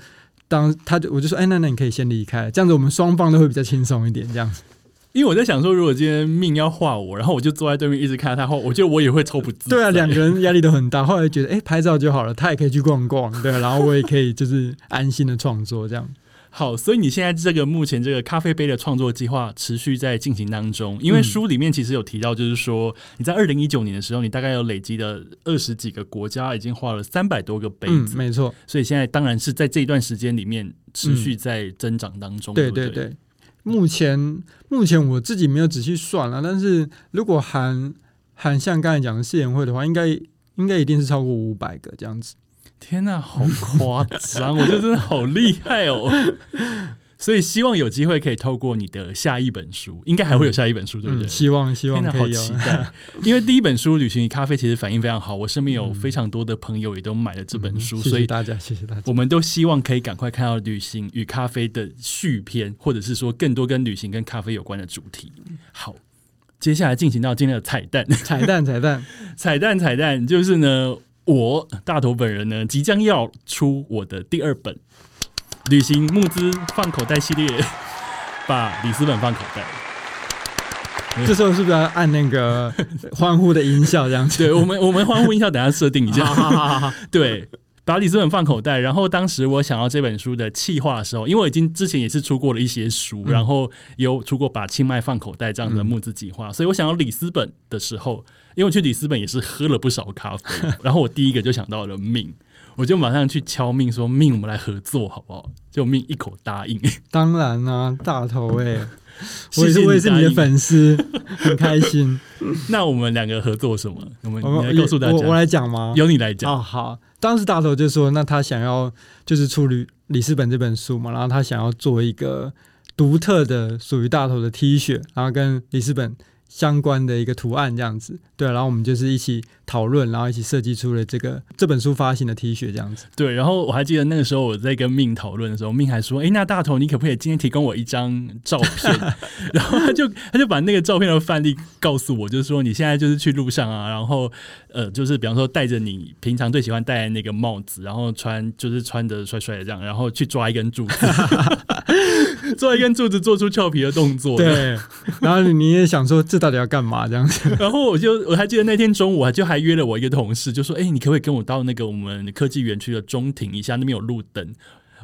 当他就我就说，哎，那那你可以先离开，这样子我们双方都会比较轻松一点这样子。因为我在想说，如果今天命要画我，然后我就坐在对面一直看他画，我觉得我也会抽不自。对啊，两个人压力都很大。后来觉得，哎，拍照就好了，他也可以去逛逛，对，然后我也可以就是安心的创作这样。好，所以你现在这个目前这个咖啡杯的创作计划持续在进行当中。因为书里面其实有提到，就是说你在二零一九年的时候，你大概有累积的二十几个国家已经画了三百多个杯子，没错。所以现在当然是在这一段时间里面持续在增长当中。对对对。目前目前我自己没有仔细算了，但是如果含含像刚才讲的试演会的话，应该应该一定是超过五百个这样子。天哪，好夸张！我觉得真的好厉害哦。所以希望有机会可以透过你的下一本书，应该还会有下一本书，对不对？希望希望好期待，因为第一本书《旅行与咖啡》其实反应非常好，我身边有非常多的朋友也都买了这本书，所以大家谢谢大家。我们都希望可以赶快看到《旅行与咖啡》的续篇，或者是说更多跟旅行跟咖啡有关的主题。好，接下来进行到今天的彩蛋，彩蛋，彩蛋，彩蛋，彩蛋，就是呢，我大头本人呢即将要出我的第二本。旅行募资放口袋系列，把里斯本放口袋。这时候是不是要按那个 欢呼的音效？这样子？对，我们我们欢呼音效等下设定一下。对，把里斯本放口袋。然后当时我想要这本书的企划的时候，因为我已经之前也是出过了一些书，然后有出过把清迈放口袋这样的募资计划，所以我想要里斯本的时候，因为我去里斯本也是喝了不少咖啡，然后我第一个就想到了命。我就马上去敲命，说命，我们来合作好不好？就命一口答应。当然啦，大头 哎，我也是我也是你的粉丝，很开心。那我们两个合作什么？我们来告诉大家，我来讲吗？由你来讲哦。好，当时大头就说，那他想要就是出里里斯本这本书嘛，然后他想要做一个独特的属于大头的 T 恤，然后跟里斯本。相关的一个图案这样子，对，然后我们就是一起讨论，然后一起设计出了这个这本书发行的 T 恤这样子。对，然后我还记得那个时候我在跟命讨论的时候，命还说：“哎，那大头，你可不可以今天提供我一张照片？” 然后他就他就把那个照片的范例告诉我，就是说你现在就是去路上啊，然后呃，就是比方说戴着你平常最喜欢戴的那个帽子，然后穿就是穿的帅帅的这样，然后去抓一根柱子，抓一根柱子做出俏皮的动作。对，然后你也想说这。到底要干嘛这样子？然后我就我还记得那天中午，就还约了我一个同事，就说：“哎，你可不可以跟我到那个我们科技园区的中庭一下？那边有路灯。”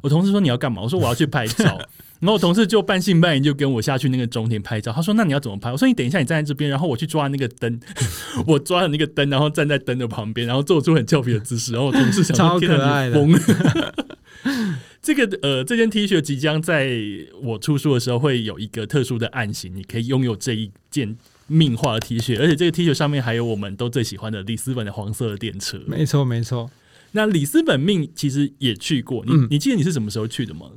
我同事说：“你要干嘛？”我说：“我要去拍照。”然后我同事就半信半疑，就跟我下去那个中庭拍照。他说：“那你要怎么拍？”我说：“你等一下，你站在这边，然后我去抓那个灯。我抓了那个灯，然后站在灯的旁边，然后做出很俏皮的姿势。然后我同事想：超可爱的。这个呃，这件 T 恤即将在我出书的时候会有一个特殊的案型，你可以拥有这一件。命画的 T 恤，而且这个 T 恤上面还有我们都最喜欢的里斯本的黄色的电车。没错，没错。那里斯本命其实也去过，你、嗯你记得你是什么时候去的吗？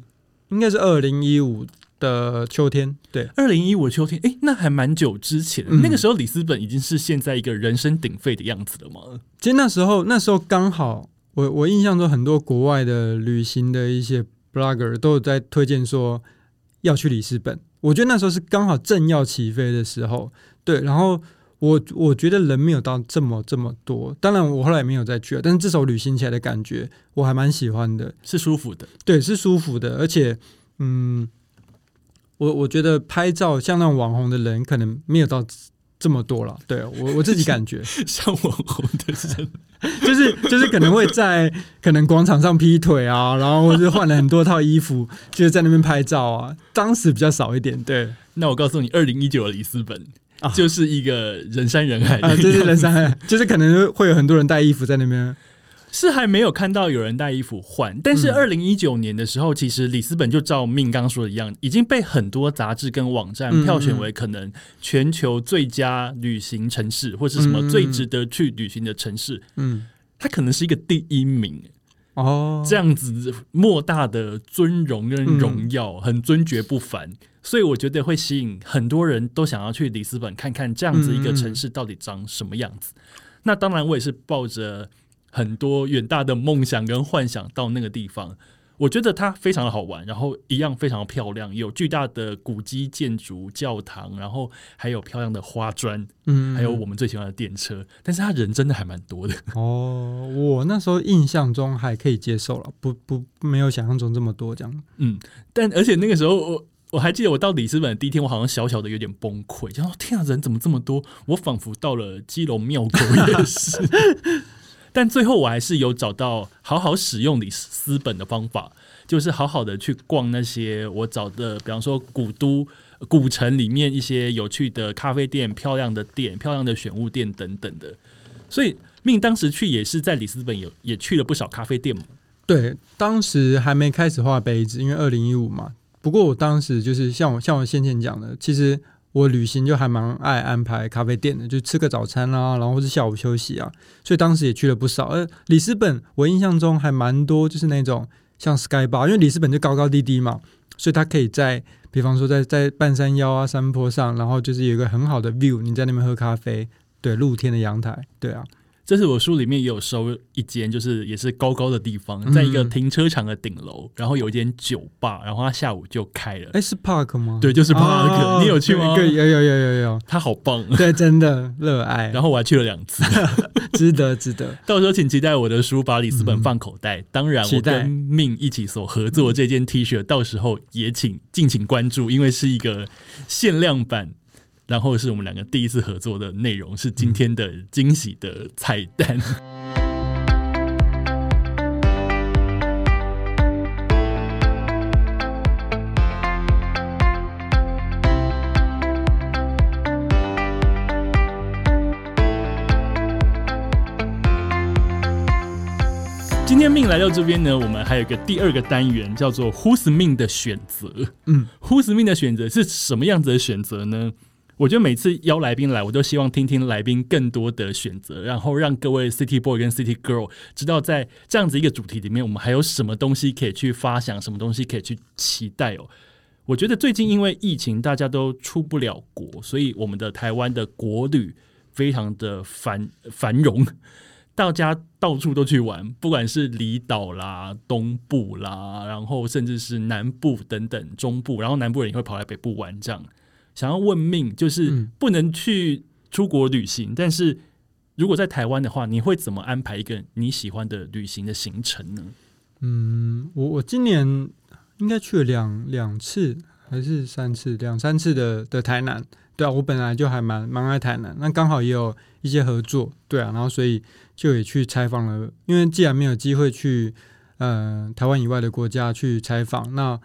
应该是二零一五的秋天，对，二零一五秋天，诶，那还蛮久之前。嗯那个时候里斯本已经是现在一个人声鼎沸的样子了吗？其实那时候那时候刚好，我我印象中很多国外的旅行的一些 blogger 都有在推荐说要去里斯本。我觉得那时候是刚好正要起飞的时候，对。然后我我觉得人没有到这么这么多，当然我后来也没有再去了，但是至少旅行起来的感觉我还蛮喜欢的。是舒服的。对，是舒服的，而且，嗯，我我觉得拍照像那种网红的人可能没有到这么多了。对我我自己感觉，像网红的人，就是就是可能会在可能广场上劈腿啊，然后或者换了很多套衣服，就是在那边拍照啊。当时比较少一点，对那我告诉你，二零一九的里斯本、啊就是一个人山人海就是人山人海，就是可能会有很多人带衣服在那边。是还没有看到有人带衣服换，但是嗯二零一九年的时候，其实里斯本就照命刚刚说的一样，已经被很多杂志跟网站嗯票选为可能全球最佳旅行城市，或是什么嗯最值得去旅行的城市，嗯，它可能是一个第一名。哦，这样子莫大的尊荣跟荣耀，很尊爵不凡，所以我觉得会吸引很多人都想要去里斯本看看这样子一个城市到底长什么样子。那当然，我也是抱着很多远大的梦想跟幻想到那个地方。我觉得它非常的好玩，然后一样非常漂亮，有巨大的古迹建筑、教堂，然后还有漂亮的花砖，嗯，还有我们最喜欢的电车。但是他人真的还蛮多的。哦，我那时候印象中还可以接受了，不不没有想象中这么多这样。嗯，但而且那个时候我我还记得我到里斯本的第一天，我好像小小的有点崩溃，就说天啊，人怎么这么多？我仿佛到了基隆庙口夜市。但最后我还是有找到好好使用里斯本的方法，就是好好的去逛那些我找的，比方说古都、古城里面一些有趣的咖啡店、漂亮的店、漂亮的选物店等等的。所以命当时去也是在里斯本有也去了不少咖啡店嘛。对，当时还没开始画杯子，因为二零一五嘛。不过我当时就是像我像我先前讲的，其实我旅行就还蛮爱安排咖啡店的，就吃个早餐啊、然后是下午休息啊。所以当时也去了不少。而里斯本我印象中还蛮多，就是那种像 Sky Bar，因为里斯本就高高低低嘛，所以它可以在比方说在在半山腰啊山坡上，然后就是有一个很好的 view，你在那边喝咖啡，对，露天的阳台，对啊，这是我书里面也有收一间，就是也是高高的地方，嗯在一个停车场的顶楼，然后有一间酒吧，然后他下午就开了。哎，是 Park 吗？对，就是 Park，、哦你有去吗？对，有有有有有，他好棒，对，真的热爱，然后我还去了两次。值得值得。到时候请期待我的书把里斯本放口袋。当然，我跟命一起所合作这件 T 恤，到时候也请敬请关注，因为是一个限量版。然后是我们两个第一次合作的内容，是今天的惊喜的彩蛋。今天命来到这边呢，我们还有一个第二个单元，叫做 “Who's 命的选择”。嗯，Who's 命的选择是什么样子的选择呢？我觉得每次邀来宾来，我都希望听听来宾更多的选择，然后让各位 City Boy 跟 City Girl 知道，在这样子一个主题里面，我们还有什么东西可以去发想，什么东西可以去期待哦。我觉得最近因为疫情，大家都出不了国，所以我们的台湾的国旅非常的繁繁荣，大家到处都去玩，不管是离岛啦、东部啦，然后甚至是南部等等中部，然后南部人也会跑来北部玩，这样想要问命，就是嗯不能去出国旅行，但是如果在台湾的话，你会怎么安排一个你喜欢的旅行的行程呢？嗯，我我今年应该去了两两次还是三次，两三次的的台南。对啊，我本来就还蛮蛮爱台南，那刚好也有一些合作，对啊，然后所以就也去采访了。因为既然没有机会去呃台湾以外的国家去采访，那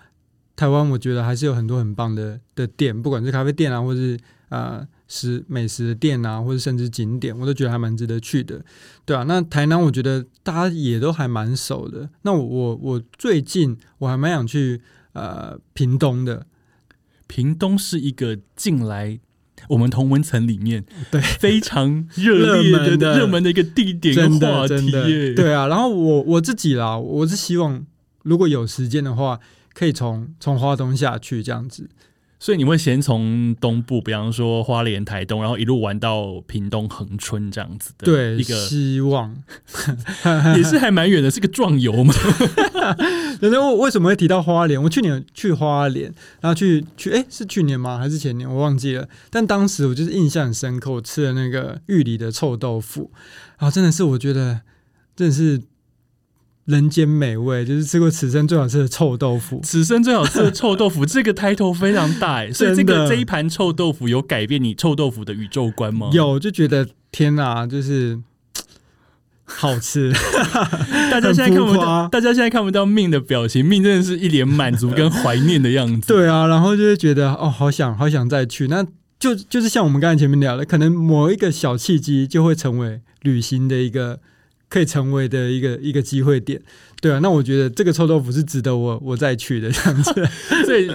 台湾我觉得还是有很多很棒的的店，不管是咖啡店啊，或是呃食美食的店啊，或者甚至景点，我都觉得还蛮值得去的。对啊，那台南我觉得大家也都还蛮熟的。那我我我最近我还蛮想去呃屏东的，屏东是一个近来我们同文层里面对非常热烈的热门的热门的一个地点真跟话的真的题。对啊。然后我我自己啦，我是希望如果有时间的话，可以从从花东下去这样子。所以你会先从东部，比方说花莲、台东，然后一路玩到屏东恒春这样子的，对，一个希望。也是还蛮远的，是个壮游嘛。然后为什么会提到花莲？我去年去花莲，然后去去，哎，是去年吗？还是前年？我忘记了。但当时我就是印象很深刻，我吃了那个玉里的臭豆腐，然后真的是我觉得真的是人间美味，就是吃过此生最好吃的臭豆腐。此生最好吃的臭豆腐，这个 title 非常大哎，所以这个这一盘臭豆腐有改变你臭豆腐的宇宙观吗？，有就觉得天哪，就是好吃。大家现在看不到，大家现在看不到命的表情，命真的是一脸满足跟怀念的样子。对啊，然后就会觉得哦，好想好想再去。那就就是像我们刚才前面聊的，可能某一个小契机就会成为旅行的一个可以成为的一个一个机会点。对啊，那我觉得这个臭豆腐是值得我我再去的这样子。所以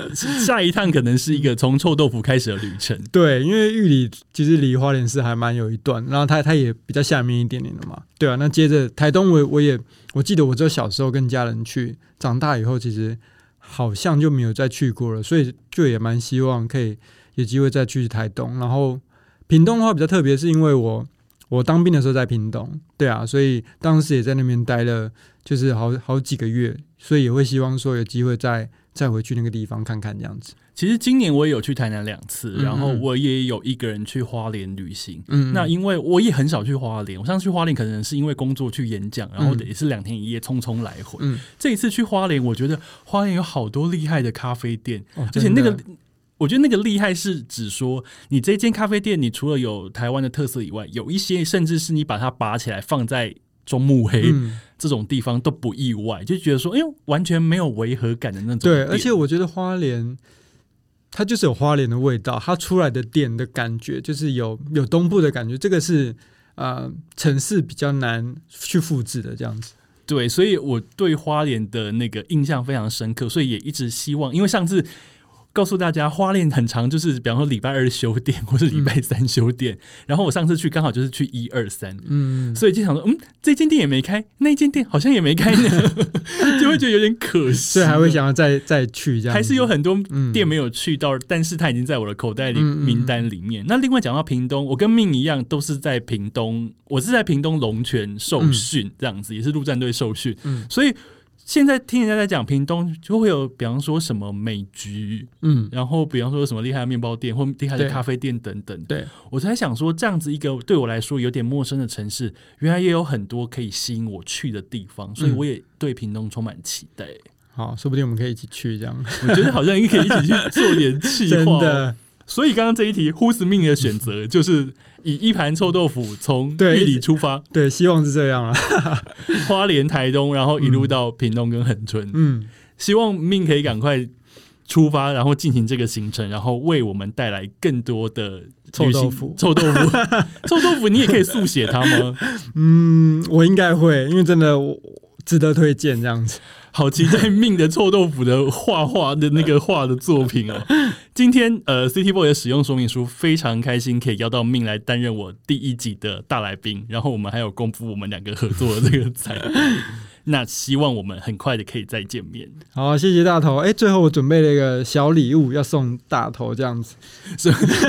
下一趟可能是一个从臭豆腐开始的旅程。对，因为玉里其实离花莲市还蛮有一段，然后它它也比较下面一点点的嘛。对啊，那接着台东我我也我记得我只有小时候跟家人去，长大以后其实好像就没有再去过了，所以就也蛮希望可以有机会再去台东。然后屏东的话比较特别，是因为我我当兵的时候在屏东，对啊，所以当时也在那边待了就是好好几个月，所以也会希望说有机会再再回去那个地方看看这样子。其实今年我也有去台南两次，嗯然后我也有一个人去花莲旅行。嗯，那因为我也很少去花莲，我上次去花莲可能是因为工作去演讲，然后嗯也是两天一夜匆匆来回。嗯，这一次去花莲，我觉得花莲有好多厉害的咖啡店，哦而且那个我觉得那个厉害是指说，你这间咖啡店，你除了有台湾的特色以外，有一些甚至是你把它拔起来放在中目黑、嗯。这种地方都不意外，就觉得说，哎呦，完全没有违和感的那种对，而且我觉得花莲，它就是有花莲的味道，它出来的店的感觉就是有有东部的感觉，这个是呃城市比较难去复制的这样子。对，所以我对花莲的那个印象非常深刻，所以也一直希望，因为上次。告诉大家，花莲很长，就是比方说礼拜二休店，或是礼拜三休店。然后我上次去刚好就是去一二三，嗯，所以就想说，嗯，这间店也没开，那间店好像也没开呢，就会觉得有点可惜。所以还会想要再再去这样，还是有很多嗯店没有去到，但是它已经在我的口袋里名单里面。那另外讲到屏东，我跟命一样，都是在屏东，我是在屏东龙泉受训，这样子也是陆战队受训，嗯所以。现在听人家在讲屏东，就会有比方说什么美菊，嗯。然后比方说什么厉害的面包店或厉害的咖啡店等等。对，我才想说，这样子一个对我来说有点陌生的城市，原来也有很多可以吸引我去的地方，所以嗯我也对屏东充满期待。好，说不定我们可以一起去这样，我觉得好像也可以一起去做点计真划、所以刚刚这一题，Who's Me 的选择就是以一盘臭豆腐从对玉里出发，对，希望是这样啊。花莲、台东，然后一路到屏东跟恒春。嗯，希望命可以赶快出发，然后进行这个行程，然后为我们带来更多的臭豆腐臭豆腐，臭豆腐，你也可以速写它吗？嗯，我应该会，因为真的我值得推荐这样子。好期待命的臭豆腐的画画的那个画的作品哦！今天呃，City Boy 的使用说明书非常开心，可以邀到命来担任我第一集的大来宾，然后我们还有公布我们两个合作的这个彩蛋。那希望我们很快的可以再见面。好，谢谢大头。哎，最后我准备了一个小礼物要送大头，这样子。你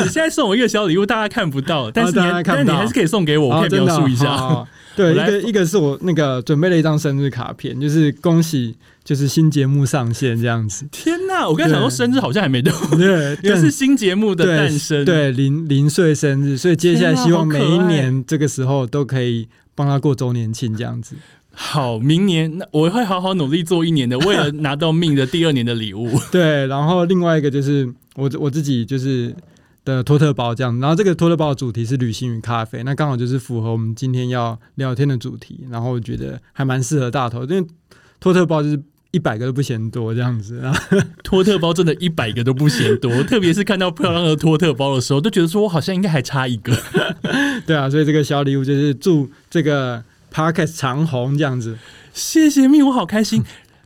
现在送我一个小礼物，大家看不到，但是你你还是可以送给我，我可以描述一下。对，一个一个是我那个准备了一张生日卡片，就是恭喜，就是新节目上线这样子。天哪！我刚才想说生日好像还没到，对，原来是新节目的诞生。对零零岁生日，所以接下来希望每一年这个时候都可以帮他过周年庆这样子。好，明年那我会好好努力做一年的，为了拿到命的第二年的礼物。对，然后另外一个就是我我自己就是的托特包这样，然后这个托特包的主题是旅行与咖啡，那刚好就是符合我们今天要聊天的主题，然后我觉得还蛮适合大头，因为托特包就是一百个都不嫌多这样子，然 后托特包真的一百个都不嫌多，特别是看到漂亮的托特包的时候，都觉得说我好像应该还差一个。对啊，所以这个小礼物就是祝这个 Parkes 长红这样子。谢谢命，我好开心。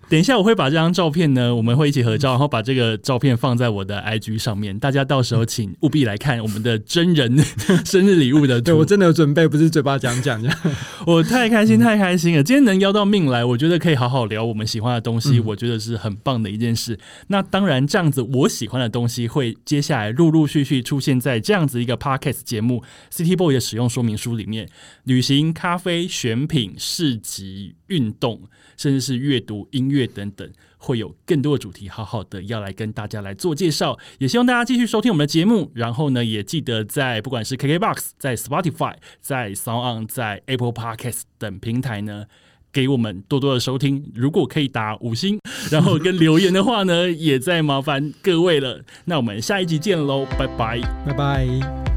等一下我会把这张照片呢，我们会一起合照，然后把这个照片放在我的 IG 上面，大家到时候请务必来看我们的真人 生日礼物的图。对我真的有准备，不是嘴巴讲讲这样。我太开心，太开心了！今天能邀到命来，我觉得可以好好聊我们喜欢的东西，我觉得是很棒的一件事。那当然，这样子我喜欢的东西会接下来陆陆续续出现在这样子一个 podcast 节目《City Boy》的使用说明书里面。旅行、咖啡、选品、市集、运动，甚至是阅读、音乐等等，会有更多的主题，好好的要来跟大家来做介绍。也希望大家继续收听我们的节目，然后呢，也记得在不管是 KKBOX、在 Spotify、在 Sound On、在 Apple Podcast 等平台呢，给我们多多的收听。如果可以打五星，然后跟留言的话呢，也再麻烦各位了。那我们下一集见喽，拜拜，拜拜。